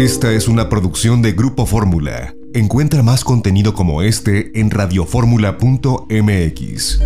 Esta es una producción de Grupo Fórmula. Encuentra más contenido como este en radioformula.mx.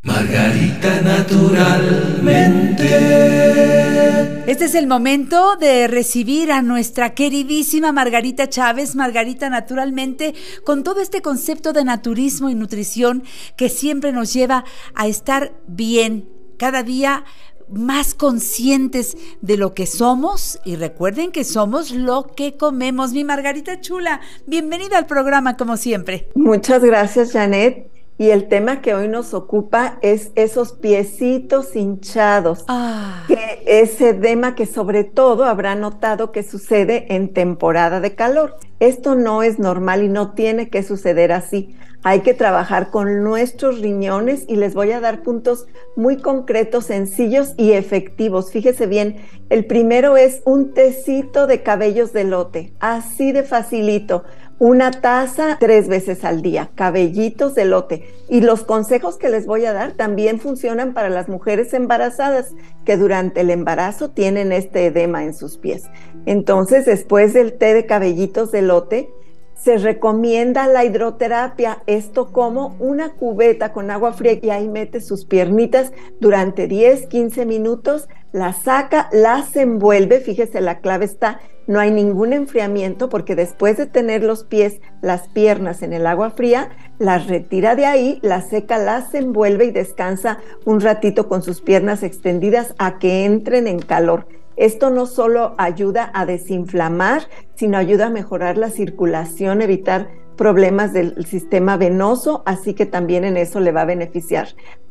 Margarita naturalmente. Este es el momento de recibir a nuestra queridísima Margarita Chávez, Margarita naturalmente, con todo este concepto de naturismo y nutrición que siempre nos lleva a estar bien, cada día más conscientes de lo que somos y recuerden que somos lo que comemos. Mi Margarita Chula, bienvenida al programa como siempre. Muchas gracias Janet. Y el tema que hoy nos ocupa es esos piecitos hinchados, ah. que ese edema que sobre todo habrá notado que sucede en temporada de calor. Esto no es normal y no tiene que suceder así. Hay que trabajar con nuestros riñones y les voy a dar puntos muy concretos, sencillos y efectivos. Fíjese bien, el primero es un tecito de cabellos de lote, así de facilito. Una taza tres veces al día, cabellitos de lote. Y los consejos que les voy a dar también funcionan para las mujeres embarazadas que durante el embarazo tienen este edema en sus pies. Entonces, después del té de cabellitos de lote, se recomienda la hidroterapia, esto como una cubeta con agua fría y ahí mete sus piernitas durante 10, 15 minutos, las saca, las envuelve, fíjese la clave está, no hay ningún enfriamiento porque después de tener los pies, las piernas en el agua fría, las retira de ahí, las seca, las envuelve y descansa un ratito con sus piernas extendidas a que entren en calor. Esto no solo ayuda a desinflamar, sino ayuda a mejorar la circulación, evitar problemas del sistema venoso, así que también en eso le va a beneficiar.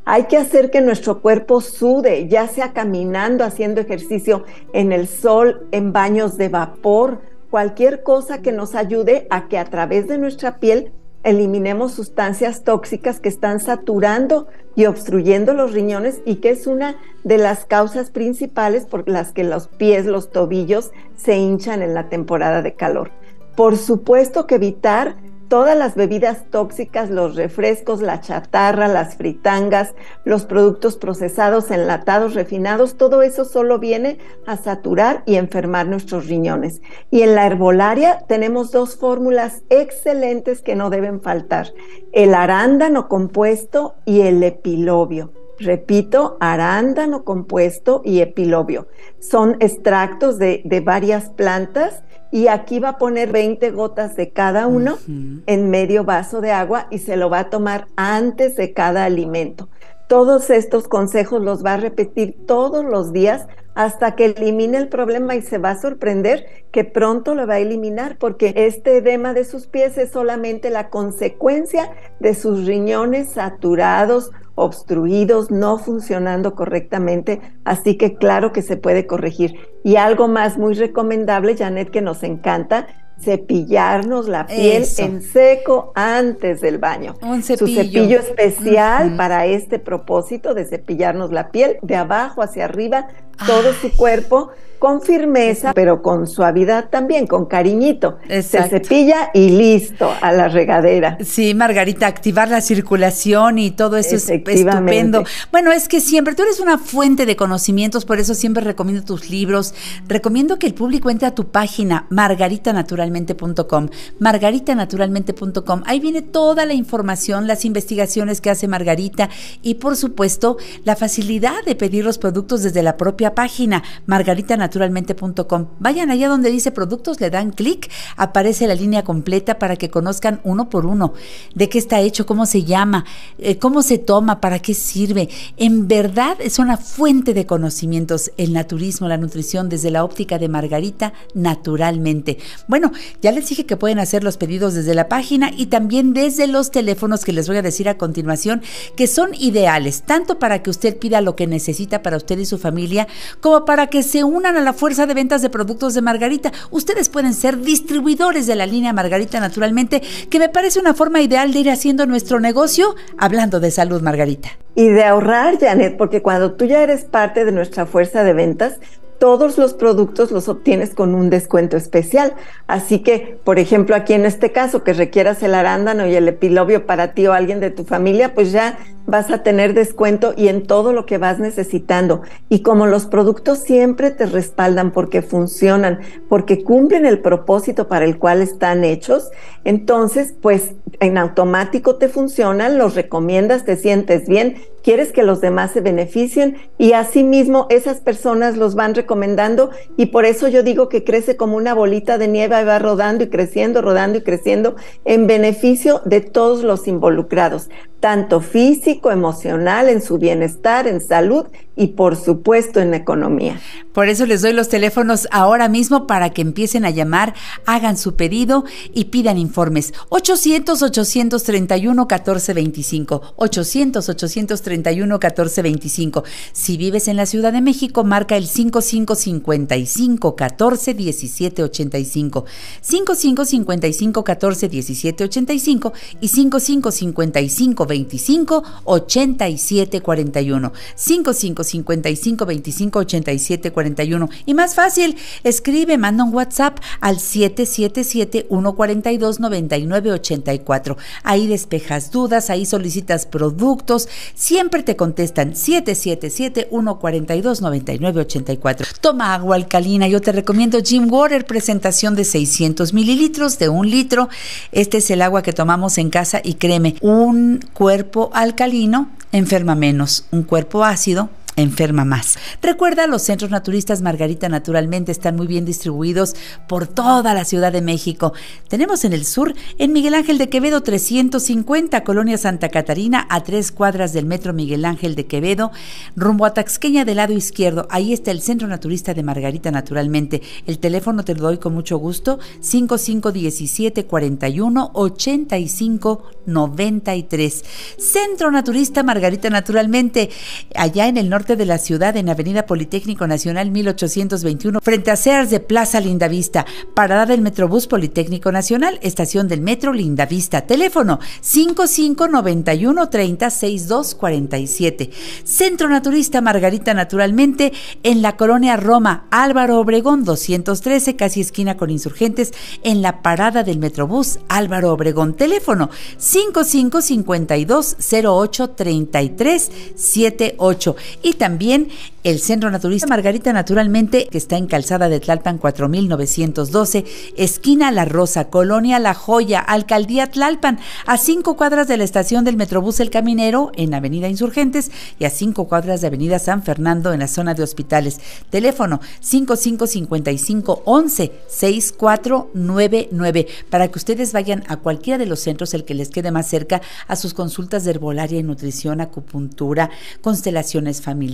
Hay que hacer que nuestro cuerpo sude, ya sea caminando, haciendo ejercicio en el sol, en baños de vapor, cualquier cosa que nos ayude a que a través de nuestra piel eliminemos sustancias tóxicas que están saturando y obstruyendo los riñones y que es una de las causas principales por las que los pies, los tobillos se hinchan en la temporada de calor. Por supuesto que evitar todas las bebidas tóxicas, los refrescos, la chatarra, las fritangas, los productos procesados, enlatados, refinados, todo eso solo viene a saturar y enfermar nuestros riñones. Y en la herbolaria tenemos dos fórmulas excelentes que no deben faltar, el arándano compuesto y el epilobio. Repito, arándano compuesto y epilobio. Son extractos de, de varias plantas y aquí va a poner 20 gotas de cada uno en medio vaso de agua y se lo va a tomar antes de cada alimento. Todos estos consejos los va a repetir todos los días hasta que elimine el problema y se va a sorprender que pronto lo va a eliminar porque este edema de sus pies es solamente la consecuencia de sus riñones saturados obstruidos, no funcionando correctamente, así que claro que se puede corregir. Y algo más muy recomendable, Janet, que nos encanta, cepillarnos la piel en seco antes del baño. Un cepillo. Su cepillo especial para este propósito de cepillarnos la piel de abajo hacia arriba, todo su cuerpo con firmeza, pero con suavidad también, con cariñito. Se cepilla y listo a la regadera. Sí, Margarita, activar la circulación y todo eso es estupendo. Bueno, es que siempre tú eres una fuente de conocimientos, por eso siempre recomiendo tus libros. Recomiendo que el público entre a tu página margaritanaturalmente.com, margaritanaturalmente.com. Ahí viene toda la información, las investigaciones que hace Margarita y por supuesto la facilidad de pedir los productos desde la propia página margaritanaturalmente.com naturalmente.com. Vayan allá donde dice productos, le dan clic, aparece la línea completa para que conozcan uno por uno de qué está hecho, cómo se llama, eh, cómo se toma, para qué sirve. En verdad es una fuente de conocimientos el naturismo, la nutrición desde la óptica de Margarita naturalmente. Bueno, ya les dije que pueden hacer los pedidos desde la página y también desde los teléfonos que les voy a decir a continuación, que son ideales, tanto para que usted pida lo que necesita para usted y su familia, como para que se unan a la fuerza de ventas de productos de Margarita. Ustedes pueden ser distribuidores de la línea Margarita naturalmente, que me parece una forma ideal de ir haciendo nuestro negocio hablando de salud, Margarita. Y de ahorrar, Janet, porque cuando tú ya eres parte de nuestra fuerza de ventas, todos los productos los obtienes con un descuento especial. Así que, por ejemplo, aquí en este caso, que requieras el arándano y el epilobio para ti o alguien de tu familia, pues ya vas a tener descuento y en todo lo que vas necesitando. Y como los productos siempre te respaldan porque funcionan, porque cumplen el propósito para el cual están hechos, entonces pues en automático te funcionan, los recomiendas, te sientes bien, quieres que los demás se beneficien y asimismo esas personas los van recomendando y por eso yo digo que crece como una bolita de nieve va rodando y creciendo, rodando y creciendo en beneficio de todos los involucrados, tanto físico, emocional, en su bienestar, en salud y por supuesto en economía. Por eso les doy los teléfonos ahora mismo para que empiecen a llamar, hagan su pedido y pidan informes. 800-831-1425. 800-831-1425. Si vives en la Ciudad de México, marca el 5555-14-1785. 5555-14-1785 y 5555-25-8741. 5555-25-8741. Y más fácil, escribe, manda un WhatsApp al 777-142-9984. Ahí despejas dudas, ahí solicitas productos, siempre te contestan 777-142-9984. Toma agua alcalina, yo te recomiendo Jim Water, presentación de 600 mililitros de un litro. Este es el agua que tomamos en casa y créeme, un cuerpo alcalino enferma menos, un cuerpo ácido enferma más. Recuerda, los centros naturistas Margarita naturalmente están muy bien distribuidos por toda la Ciudad de México. Tenemos en el sur, en Miguel Ángel de Quevedo 350, Colonia Santa Catarina, a tres cuadras del metro Miguel Ángel de Quevedo, rumbo a Taxqueña del lado izquierdo. Ahí está el centro naturista de Margarita naturalmente. El teléfono te lo doy con mucho gusto, 5517 41 85 93. Centro Naturista Margarita naturalmente, allá en el norte de la ciudad en Avenida Politécnico Nacional 1821, frente a Sears de Plaza Lindavista. Parada del Metrobús Politécnico Nacional, estación del Metro Lindavista. Teléfono 5591 30 6247. Centro Naturista Margarita Naturalmente en la colonia Roma, Álvaro Obregón 213, casi esquina con insurgentes, en la parada del Metrobús Álvaro Obregón. Teléfono 5552 08 33 78. Y también el Centro Naturista Margarita Naturalmente, que está en Calzada de Tlalpan 4912, esquina La Rosa, Colonia La Joya, Alcaldía Tlalpan, a cinco cuadras de la estación del Metrobús El Caminero en Avenida Insurgentes y a cinco cuadras de Avenida San Fernando en la zona de hospitales. Teléfono 5555 11 6499 para que ustedes vayan a cualquiera de los centros, el que les quede más cerca, a sus consultas de herbolaria y nutrición, acupuntura, constelaciones familiares,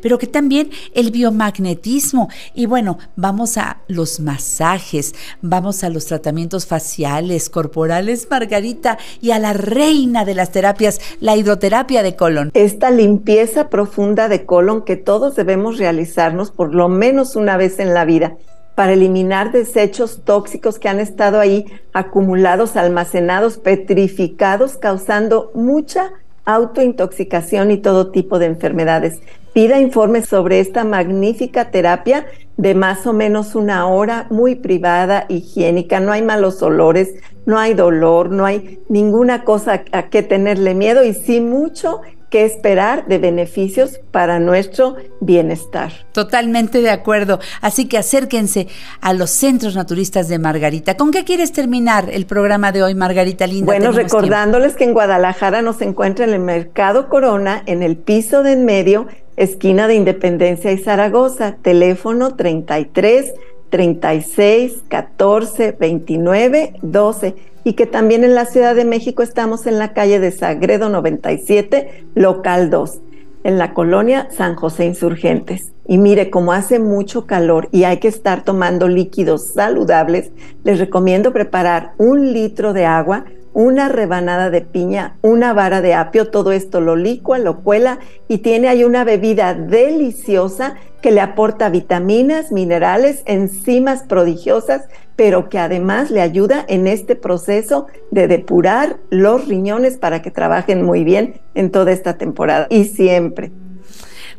pero que también el biomagnetismo. Y bueno, vamos a los masajes, vamos a los tratamientos faciales, corporales, Margarita, y a la reina de las terapias, la hidroterapia de colon. Esta limpieza profunda de colon que todos debemos realizarnos por lo menos una vez en la vida para eliminar desechos tóxicos que han estado ahí acumulados, almacenados, petrificados, causando mucha autointoxicación y todo tipo de enfermedades. Pida informes sobre esta magnífica terapia de más o menos una hora, muy privada, higiénica, no hay malos olores, no hay dolor, no hay ninguna cosa a que tenerle miedo y sí mucho que esperar de beneficios para nuestro bienestar. Totalmente de acuerdo. Así que acérquense a los centros naturistas de Margarita. ¿Con qué quieres terminar el programa de hoy, Margarita Linda? Bueno, recordándoles que en Guadalajara nos encuentra en el Mercado Corona, en el piso de en medio, esquina de Independencia y Zaragoza, teléfono 33 36 14 29 12 y que también en la Ciudad de México estamos en la calle de Sagredo 97, local 2, en la colonia San José Insurgentes. Y mire, como hace mucho calor y hay que estar tomando líquidos saludables, les recomiendo preparar un litro de agua una rebanada de piña, una vara de apio, todo esto lo licua, lo cuela y tiene ahí una bebida deliciosa que le aporta vitaminas, minerales, enzimas prodigiosas, pero que además le ayuda en este proceso de depurar los riñones para que trabajen muy bien en toda esta temporada y siempre.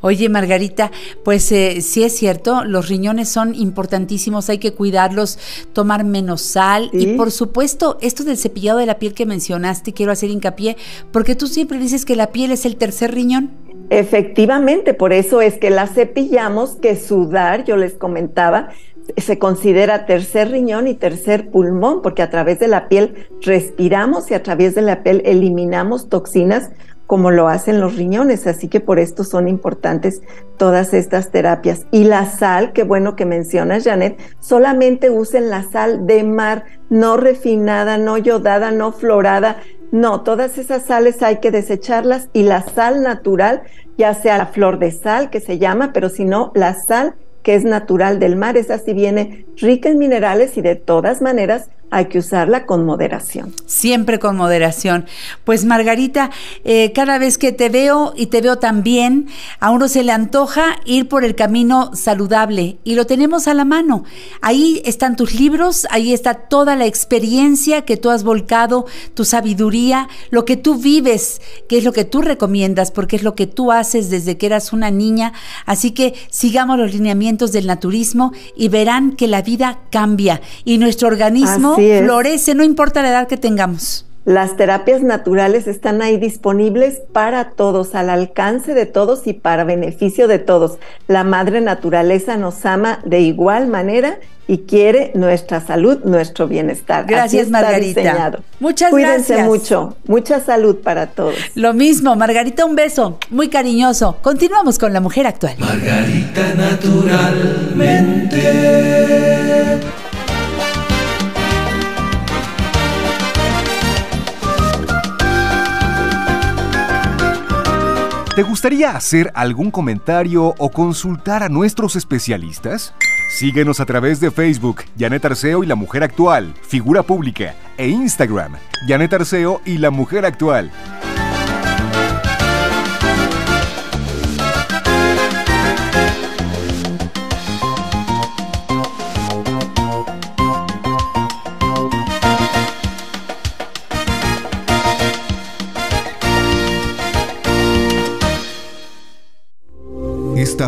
Oye, Margarita, pues eh, sí es cierto, los riñones son importantísimos, hay que cuidarlos, tomar menos sal y por supuesto, esto del cepillado de la piel que mencionaste, quiero hacer hincapié, porque tú siempre dices que la piel es el tercer riñón. Efectivamente, por eso es que la cepillamos, que sudar, yo les comentaba, se considera tercer riñón y tercer pulmón, porque a través de la piel respiramos y a través de la piel eliminamos toxinas como lo hacen los riñones, así que por esto son importantes todas estas terapias. Y la sal, qué bueno que mencionas, Janet, solamente usen la sal de mar, no refinada, no yodada, no florada. No, todas esas sales hay que desecharlas y la sal natural, ya sea la flor de sal que se llama, pero si no, la sal que es natural del mar, esa sí viene rica en minerales y de todas maneras hay que usarla con moderación. Siempre con moderación. Pues Margarita, eh, cada vez que te veo y te veo también, a uno se le antoja ir por el camino saludable y lo tenemos a la mano. Ahí están tus libros, ahí está toda la experiencia que tú has volcado, tu sabiduría, lo que tú vives, que es lo que tú recomiendas, porque es lo que tú haces desde que eras una niña. Así que sigamos los lineamientos del naturismo y verán que la vida cambia y nuestro organismo florece, no importa la edad que tengamos. Las terapias naturales están ahí disponibles para todos, al alcance de todos y para beneficio de todos. La madre naturaleza nos ama de igual manera y quiere nuestra salud, nuestro bienestar. Gracias, Margarita. Muchas gracias. Cuídense mucho. Mucha salud para todos. Lo mismo, Margarita, un beso muy cariñoso. Continuamos con la mujer actual. Margarita, naturalmente. ¿Te gustaría hacer algún comentario o consultar a nuestros especialistas? Síguenos a través de Facebook, Janet Arceo y la Mujer Actual, figura pública, e Instagram, Janet Arceo y la Mujer Actual.